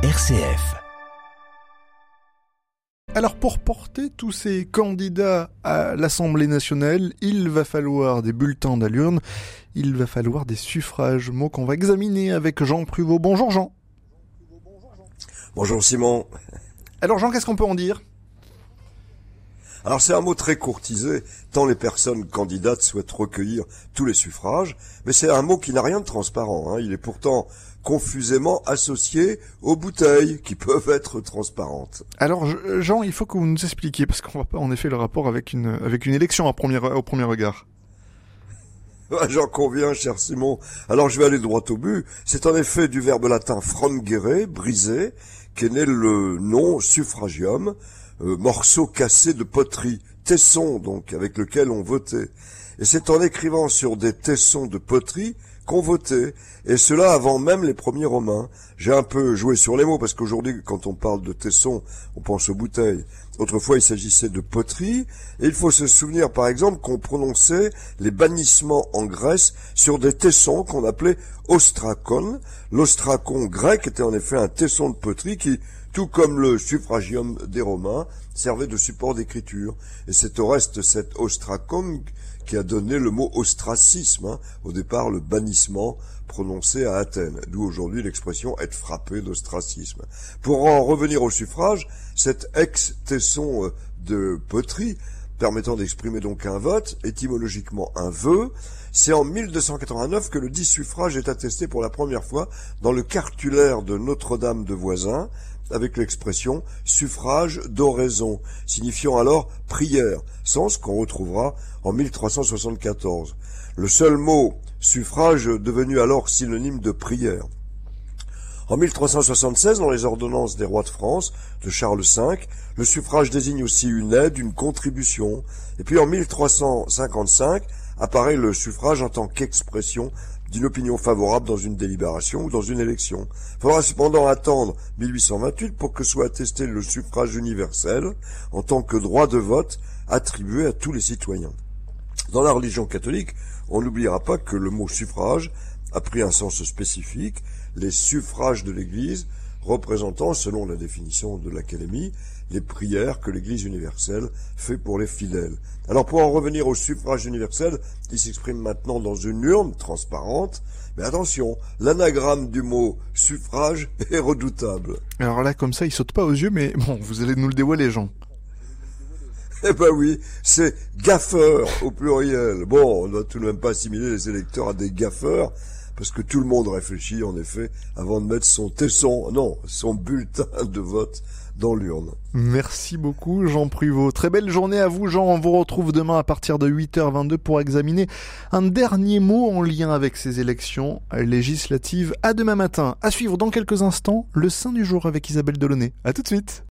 RCF. Alors pour porter tous ces candidats à l'Assemblée nationale, il va falloir des bulletins d'allurne, il va falloir des suffrages, mots qu'on va examiner avec Jean Pruvot. Bonjour Jean. Bonjour Simon. Alors Jean, qu'est-ce qu'on peut en dire? Alors c'est un mot très courtisé, tant les personnes candidates souhaitent recueillir tous les suffrages, mais c'est un mot qui n'a rien de transparent. Hein. Il est pourtant confusément associé aux bouteilles qui peuvent être transparentes. Alors Jean, il faut que vous nous expliquiez, parce qu'on va pas en effet le rapport avec une, avec une élection premier, au premier regard. J'en conviens, cher Simon. Alors je vais aller droit au but. C'est en effet du verbe latin frangere, briser, qu'est né le nom suffragium, euh, morceau cassé de poterie, tesson donc, avec lequel on votait. Et c'est en écrivant sur des tessons de poterie qu'on votait, et cela avant même les premiers Romains. J'ai un peu joué sur les mots, parce qu'aujourd'hui, quand on parle de tessons, on pense aux bouteilles. Autrefois, il s'agissait de poterie, et il faut se souvenir, par exemple, qu'on prononçait les bannissements en Grèce sur des tessons qu'on appelait ostrakon. L'ostracon grec était en effet un tesson de poterie qui, tout comme le suffragium des Romains, servait de support d'écriture. Et c'est au reste cet ostracon qui a donné le mot ostracisme, hein, au départ le bannissement prononcé à Athènes, d'où aujourd'hui l'expression être frappé d'ostracisme. Pour en revenir au suffrage, cet ex-tesson euh, de poterie, permettant d'exprimer donc un vote, étymologiquement un vœu, c'est en 1289 que le dit suffrage est attesté pour la première fois dans le cartulaire de Notre-Dame de Voisin, avec l'expression suffrage d'oraison, signifiant alors prière, sens qu'on retrouvera en 1374. Le seul mot suffrage devenu alors synonyme de prière. En 1376, dans les ordonnances des rois de France de Charles V, le suffrage désigne aussi une aide, une contribution. Et puis en 1355 apparaît le suffrage en tant qu'expression d'une opinion favorable dans une délibération ou dans une élection. Il faudra cependant attendre 1828 pour que soit attesté le suffrage universel en tant que droit de vote attribué à tous les citoyens. Dans la religion catholique, on n'oubliera pas que le mot suffrage a pris un sens spécifique, les suffrages de l'Église représentant, selon la définition de l'Académie, les prières que l'Église universelle fait pour les fidèles. Alors pour en revenir au suffrage universel, qui s'exprime maintenant dans une urne transparente, mais attention, l'anagramme du mot suffrage est redoutable. Alors là, comme ça, il saute pas aux yeux, mais bon, vous allez nous le dévoiler, Jean. Eh ben oui, c'est gaffeur au pluriel. Bon, on doit tout de même pas assimiler les électeurs à des gaffeurs, parce que tout le monde réfléchit en effet avant de mettre son tesson, non, son bulletin de vote dans l'urne. Merci beaucoup Jean Pruvot. Très belle journée à vous Jean. On vous retrouve demain à partir de 8h22 pour examiner un dernier mot en lien avec ces élections législatives. À demain matin. À suivre dans quelques instants le Saint du jour avec Isabelle Delaunay. À tout de suite.